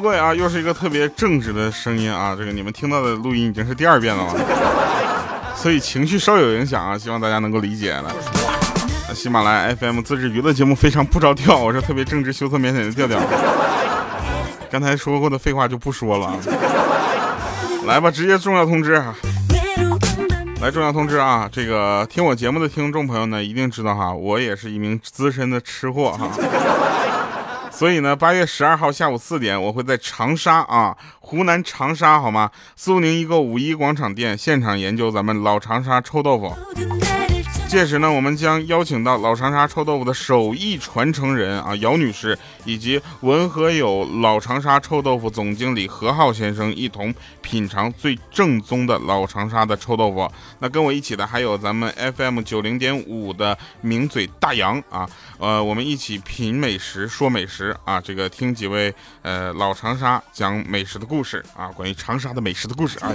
各位啊，又是一个特别正直的声音啊，这个你们听到的录音已经是第二遍了，所以情绪稍有影响啊，希望大家能够理解了。喜马拉雅 FM 自制娱乐节目非常不着调，我是特别正直、羞涩、腼腆的调调。刚才说过的废话就不说了，来吧，直接重要通知。来，重要通知啊！这个听我节目的听众朋友呢，一定知道哈，我也是一名资深的吃货哈。所以呢，八月十二号下午四点，我会在长沙啊，湖南长沙好吗？苏宁易购五一广场店现场研究咱们老长沙臭豆腐。届时呢，我们将邀请到老长沙臭豆腐的手艺传承人啊，姚女士，以及文和友老长沙臭豆腐总经理何浩先生一同品尝最正宗的老长沙的臭豆腐。那跟我一起的还有咱们 FM 九零点五的名嘴大杨啊，呃，我们一起品美食，说美食啊，这个听几位呃老长沙讲美食的故事啊，关于长沙的美食的故事啊，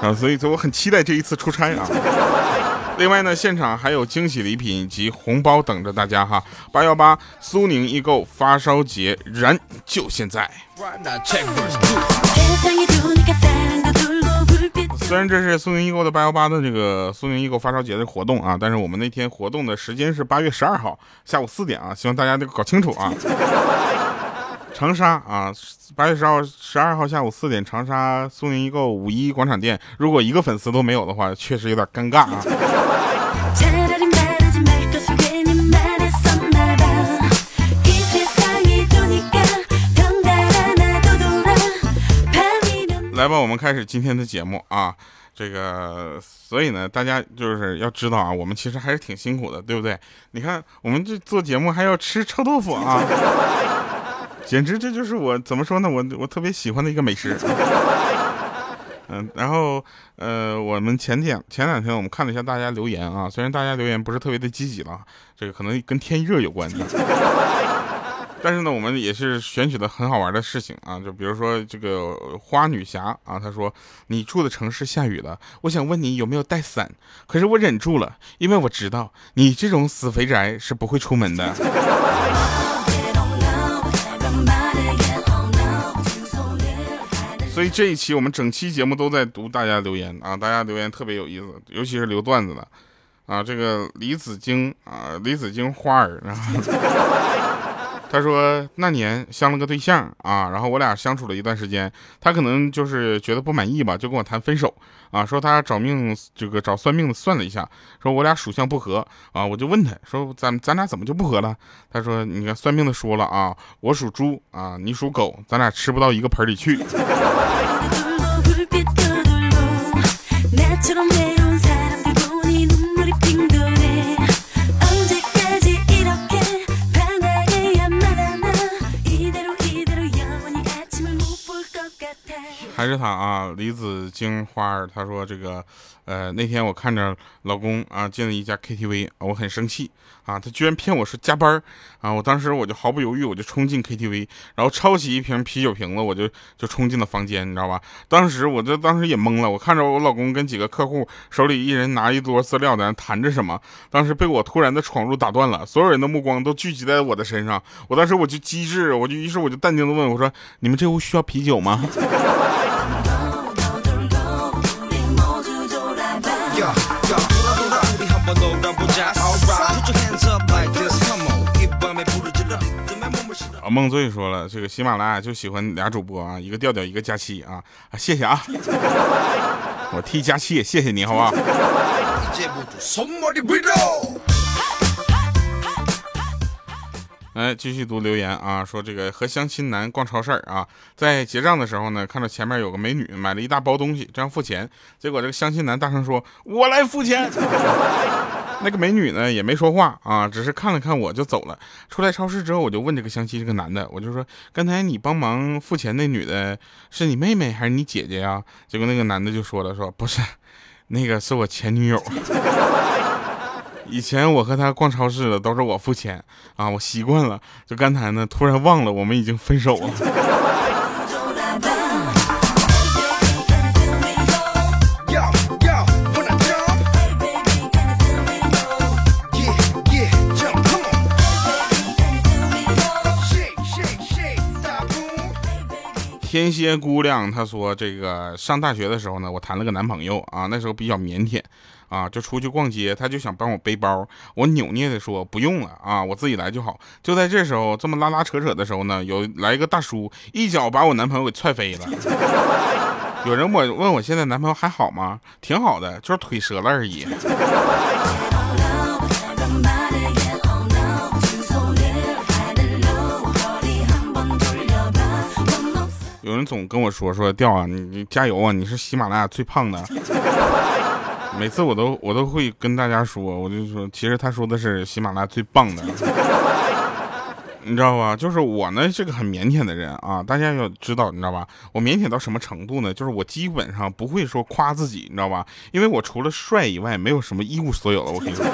啊，所以说我很期待这一次出差啊。另外呢，现场还有惊喜礼品以及红包等着大家哈！八幺八苏宁易购发烧节燃就现在。虽然这是苏宁易购的八幺八的这个苏宁易购发烧节的活动啊，但是我们那天活动的时间是八月十二号下午四点啊，希望大家都搞清楚啊。长沙啊，八月十号十二号下午四点，长沙苏宁易购五一广场店，如果一个粉丝都没有的话，确实有点尴尬啊。来吧，我们开始今天的节目啊。这个，所以呢，大家就是要知道啊，我们其实还是挺辛苦的，对不对？你看，我们这做节目还要吃臭豆腐啊，简直这就是我怎么说呢？我我特别喜欢的一个美食。嗯，然后呃，我们前天前两天我们看了一下大家留言啊，虽然大家留言不是特别的积极了，这个可能跟天热有关系，但是呢，我们也是选取的很好玩的事情啊，就比如说这个花女侠啊，她说你住的城市下雨了，我想问你有没有带伞，可是我忍住了，因为我知道你这种死肥宅是不会出门的。所以这一期我们整期节目都在读大家留言啊，大家留言特别有意思，尤其是留段子的啊。这个李子晶啊，李子晶花儿，他说那年相了个对象啊，然后我俩相处了一段时间，他可能就是觉得不满意吧，就跟我谈分手啊，说他找命这个找算命的算了一下，说我俩属相不合啊，我就问他说咱咱俩怎么就不合了？他说你看算命的说了啊，我属猪啊，你属狗，咱俩吃不到一个盆里去。还是他啊，李子京花儿，他说这个，呃，那天我看着老公啊进了一家 KTV，我很生气啊，他居然骗我说加班啊，我当时我就毫不犹豫，我就冲进 KTV，然后抄起一瓶啤酒瓶子，我就就冲进了房间，你知道吧？当时我这当时也懵了，我看着我老公跟几个客户手里一人拿一摞资料在那谈着什么，当时被我突然的闯入打断了，所有人的目光都聚集在我的身上，我当时我就机智，我就于是我就淡定的问我说，你们这屋需要啤酒吗？啊，梦醉说了，这个喜马拉雅就喜欢俩主播啊，一个调调，一个佳期啊，谢谢啊，我替佳期也谢谢你，好不好？来继续读留言啊，说这个和相亲男逛超市啊，在结账的时候呢，看到前面有个美女买了一大包东西，这样付钱，结果这个相亲男大声说：“我来付钱。”那个美女呢也没说话啊，只是看了看我就走了。出来超市之后，我就问这个相亲这个男的，我就说：“刚才你帮忙付钱那女的是你妹妹还是你姐姐呀？”结果那个男的就说了：“说不是，那个是我前女友。”以前我和她逛超市的都是我付钱啊，我习惯了。就刚才呢，突然忘了我们已经分手了。天蝎姑娘她说，这个上大学的时候呢，我谈了个男朋友啊，那时候比较腼腆啊，就出去逛街，他就想帮我背包，我扭捏的说不用了啊，我自己来就好。就在这时候，这么拉拉扯扯的时候呢，有来一个大叔一脚把我男朋友给踹飞了。有人我问我现在男朋友还好吗？挺好的，就是腿折了而已。人总跟我说说调啊，你你加油啊，你是喜马拉雅最胖的。每次我都我都会跟大家说，我就说，其实他说的是喜马拉雅最棒的。你知道吧？就是我呢是个很腼腆的人啊，大家要知道，你知道吧？我腼腆到什么程度呢？就是我基本上不会说夸自己，你知道吧？因为我除了帅以外，没有什么一无所有了。我跟你说。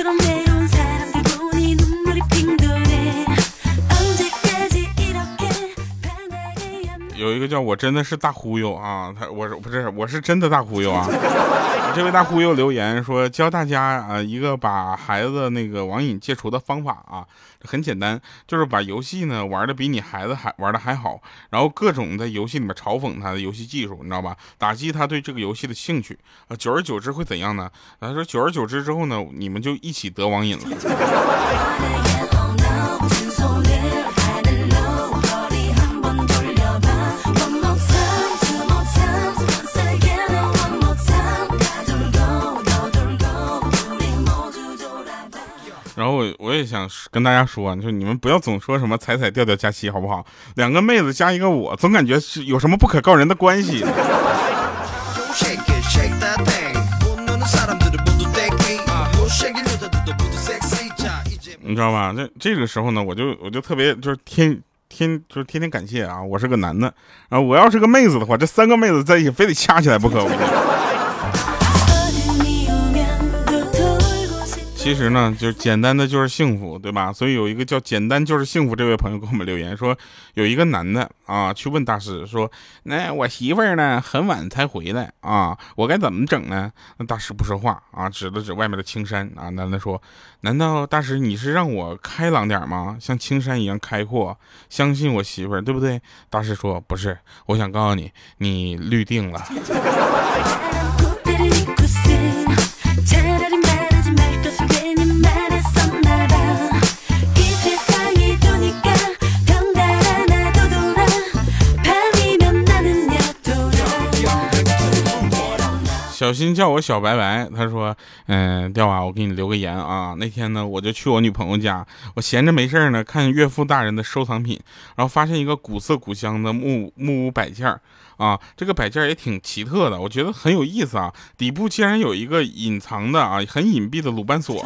to the middle. 有一个叫我真的是大忽悠啊，他我不是我是真的大忽悠啊。这位大忽悠留言说教大家啊一个把孩子那个网瘾戒除的方法啊，很简单，就是把游戏呢玩的比你孩子还玩的还好，然后各种在游戏里面嘲讽他的游戏技术，你知道吧？打击他对这个游戏的兴趣啊，久而久之会怎样呢？他说久而久之之后呢，你们就一起得网瘾了。我我也想跟大家说，就你们不要总说什么彩彩调调佳期好不好？两个妹子加一个我，总感觉是有什么不可告人的关系。你知道吧？这这个时候呢，我就我就特别就是天天就是天天感谢啊！我是个男的，然后我要是个妹子的话，这三个妹子在一起非得掐起来不可。我其实呢，就是简单的就是幸福，对吧？所以有一个叫“简单就是幸福”这位朋友给我们留言说，有一个男的啊，去问大师说：“那我媳妇儿呢，很晚才回来啊，我该怎么整呢？”那大师不说话啊，指了指外面的青山啊。男的说：“难道大师你是让我开朗点吗？像青山一样开阔，相信我媳妇儿，对不对？”大师说：“不是，我想告诉你，你绿定了。”小新叫我小白白，他说：“嗯，调啊，我给你留个言啊。那天呢，我就去我女朋友家，我闲着没事呢，看岳父大人的收藏品，然后发现一个古色古香的木木屋摆件啊，这个摆件也挺奇特的，我觉得很有意思啊。底部竟然有一个隐藏的啊，很隐蔽的鲁班锁。”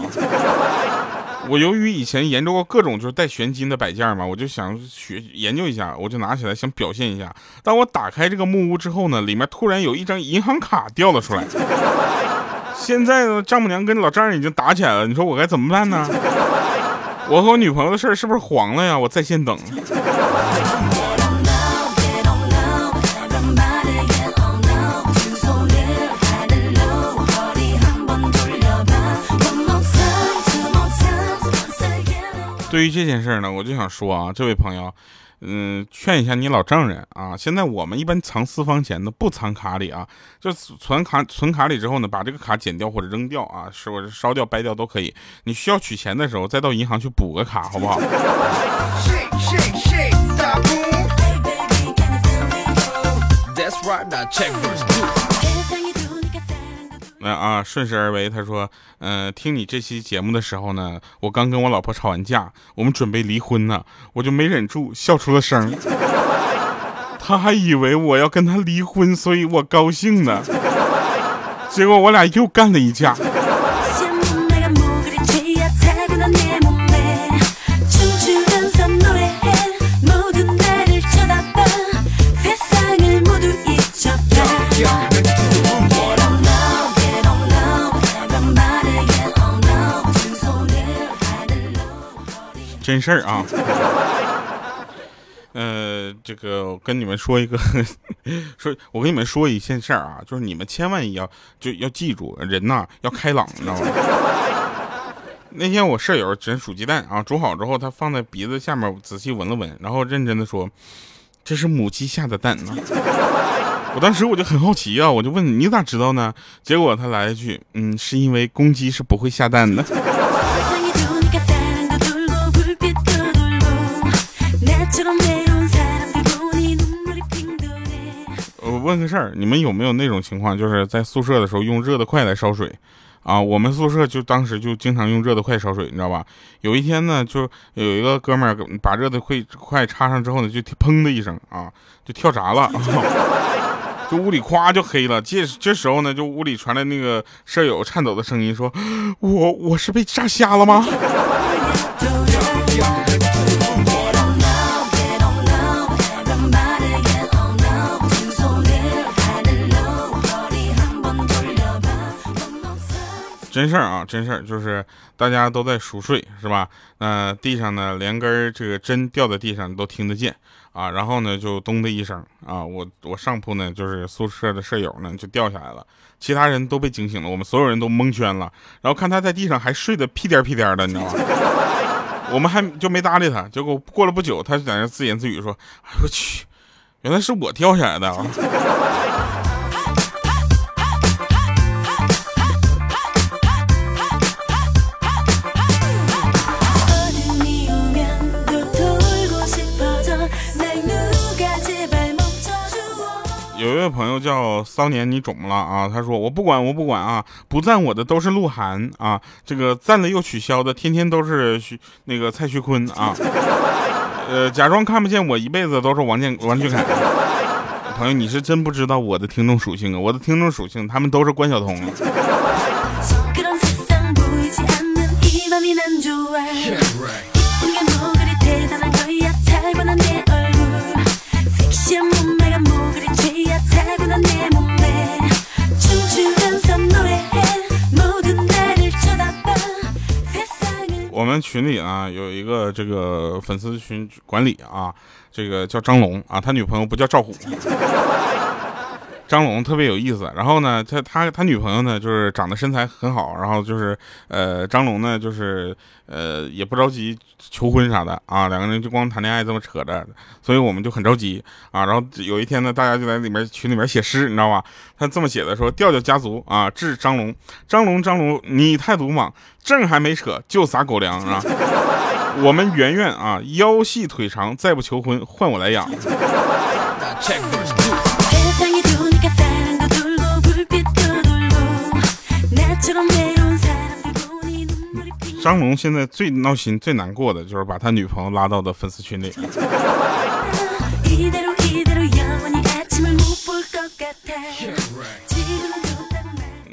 我由于以前研究过各种就是带玄金的摆件嘛，我就想学研究一下，我就拿起来想表现一下。当我打开这个木屋之后呢，里面突然有一张银行卡掉了出来。现在呢，丈母娘跟老丈人已经打起来了，你说我该怎么办呢？我和我女朋友的事是不是黄了呀？我在线等。对于这件事呢，我就想说啊，这位朋友，嗯，劝一下你老丈人啊。现在我们一般藏私房钱呢，不藏卡里啊，就存卡存卡里之后呢，把这个卡剪掉或者扔掉啊，是或者烧掉、掰掉都可以。你需要取钱的时候，再到银行去补个卡，好不好？那啊，顺势而为。他说：“嗯，听你这期节目的时候呢，我刚跟我老婆吵完架，我们准备离婚呢，我就没忍住笑出了声。他还以为我要跟他离婚，所以我高兴呢。结果我俩又干了一架。”真事儿啊，呃，这个我跟你们说一个，说，我跟你们说一件事儿啊，就是你们千万要就要记住，人呐要开朗，你知道吗？那天我舍友整煮鸡蛋啊，煮好之后，他放在鼻子下面仔细闻了闻，然后认真的说：“这是母鸡下的蛋呢。”我当时我就很好奇啊，我就问你咋知道呢？结果他来一句：“嗯，是因为公鸡是不会下蛋的。” 问个事儿，你们有没有那种情况，就是在宿舍的时候用热的筷来烧水？啊，我们宿舍就当时就经常用热的筷烧水，你知道吧？有一天呢，就有一个哥们儿把热的筷筷插上之后呢，就砰的一声啊，就跳闸了，就屋里咵就黑了。这这时候呢，就屋里传来那个舍友颤抖的声音，说：“ 我我是被炸瞎了吗？”真事儿啊，真事儿，就是大家都在熟睡，是吧？那地上呢，连根这个针掉在地上都听得见啊。然后呢，就咚的一声啊，我我上铺呢，就是宿舍的舍友呢，就掉下来了，其他人都被惊醒了，我们所有人都蒙圈了。然后看他在地上还睡得屁颠屁颠的，你知道吗？我们还就没搭理他。结果过了不久，他就在那自言自语说：“哎我去，原来是我掉下来的啊！” 朋友叫骚年，你肿了啊？他说我不管，我不管啊！不赞我的都是鹿晗啊，这个赞了又取消的，天天都是徐那个蔡徐坤啊。呃，假装看不见我一辈子都是王健王俊凯。朋友，你是真不知道我的听众属性啊！我的听众属性，他们都是关晓彤。群里啊有一个这个粉丝群管理啊，这个叫张龙啊，他女朋友不叫赵虎。张龙特别有意思，然后呢，他他他女朋友呢，就是长得身材很好，然后就是呃，张龙呢，就是呃，也不着急求婚啥的啊，两个人就光谈恋爱这么扯着，所以我们就很着急啊。然后有一天呢，大家就在里面群里面写诗，你知道吧？他这么写的，说调调家族啊，致张龙，张龙张龙，你太鲁莽，正还没扯就撒狗粮啊。我们圆圆啊，腰细腿长，再不求婚换我来养。张龙现在最闹心、最难过的就是把他女朋友拉到的粉丝群里。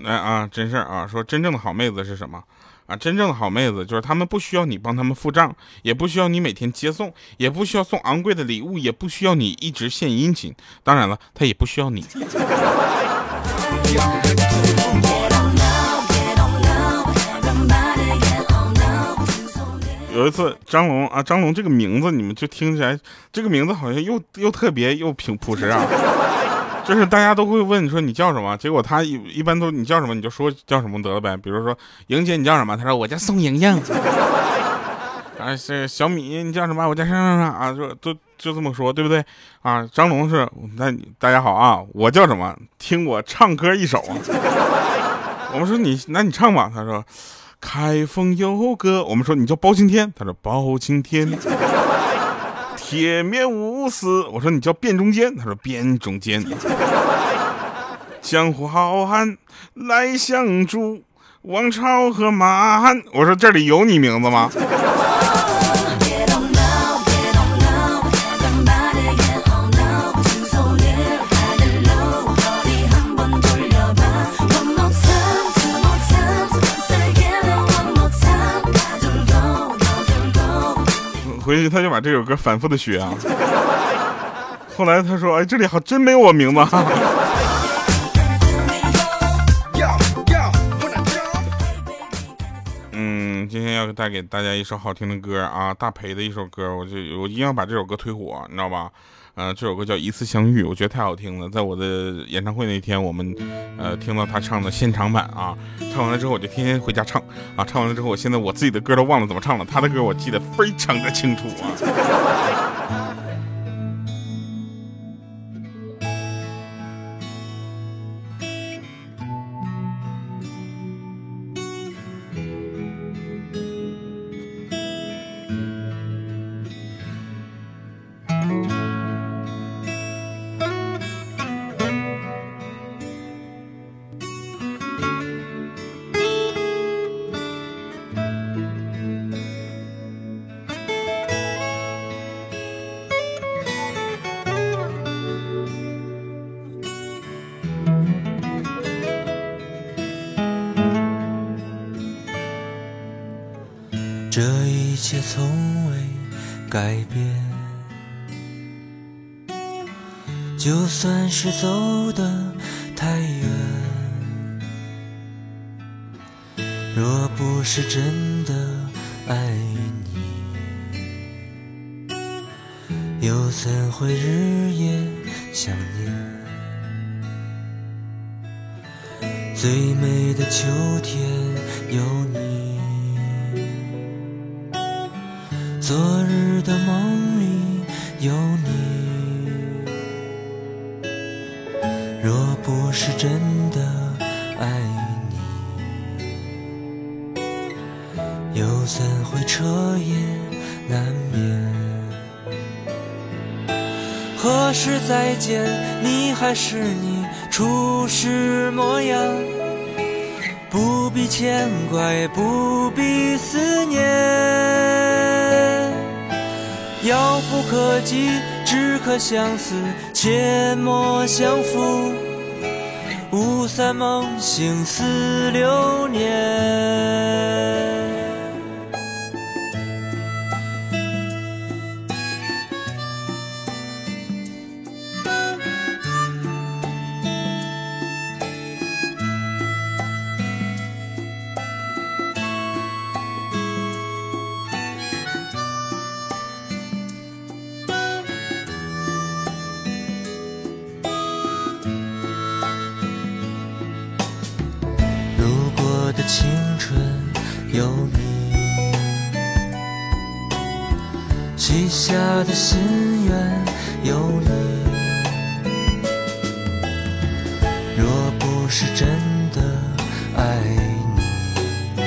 来啊，真事儿啊，说真正的好妹子是什么啊？真正的好妹子就是她们不需要你帮她们付账，也不需要你每天接送，也不需要送昂贵的礼物，也不需要你一直献殷勤。当然了，她也不需要你。有一次，张龙啊，张龙这个名字你们就听起来，这个名字好像又又特别又平朴实啊，就是大家都会问你说你叫什么，结果他一一般都你叫什么你就说叫什么得了呗，比如说莹姐你叫什么，他说我叫宋莹莹，啊是小米你叫什么，我叫啥啥啥啊，就都就这么说对不对？啊？张龙是那大家好啊，我叫什么？听我唱歌一首。啊，我们说你那你唱吧，他说。开封有个，我们说你叫包青天，他说包青天，铁面无私。我说你叫卞中坚，他说卞中坚。江湖好汉来相助，王朝和马汉。我说这里有你名字吗？回去他就把这首歌反复的学啊。后来他说：“哎，这里还真没有我名字。”嗯，今天要带给大家一首好听的歌啊，大培的一首歌，我就我一定要把这首歌推火，你知道吧？呃，这首歌叫《一次相遇》，我觉得太好听了。在我的演唱会那天，我们呃听到他唱的现场版啊，唱完了之后我就天天回家唱啊，唱完了之后，我现在我自己的歌都忘了怎么唱了，他的歌我记得非常的清楚啊。这一切从未改变，就算是走得太远，若不是真的爱你，又怎会日夜想念？最美的秋天有昨日的梦里有你，若不是真的爱你，又怎会彻夜难眠？何时再见，你还是你初时模样，不必牵挂，也不必思念。遥不可及，只可相思，切莫相负。雾散梦醒似流年。是真的爱你，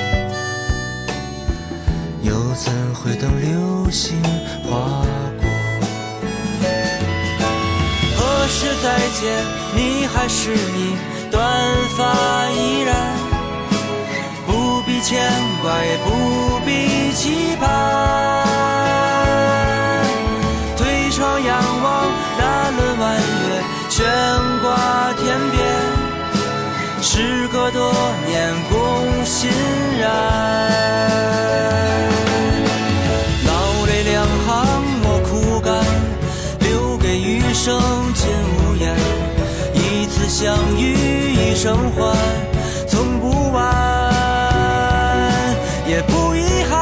又怎会等流星划过？何时再见？你还是你，短发依然。不必牵挂也不必期盼，推窗仰望那轮弯月悬，时隔多年共欣然。老泪两行莫哭干，留给余生尽无言。一次相遇一生欢，从不晚。也不遗憾，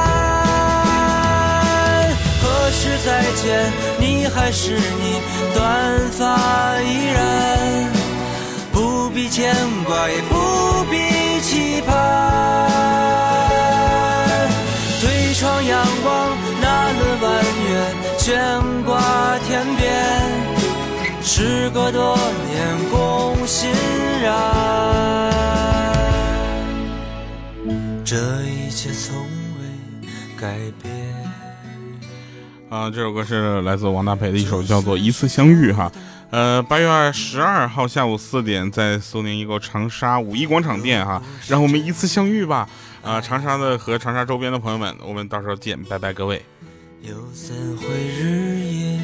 何时再见？你还是你，短发依然，不必牵挂，也期盼。推窗仰望那轮弯月，悬挂天边，时隔多年共欣然。这一切从未改变。啊，这首歌是来自王大培的一首，叫做《一次相遇》哈。呃八月二十二号下午四点在苏宁易购长沙五一广场店哈让我们一次相遇吧。啊长沙的和长沙周边的朋友们我们到时候见拜拜各位。又怎会日夜。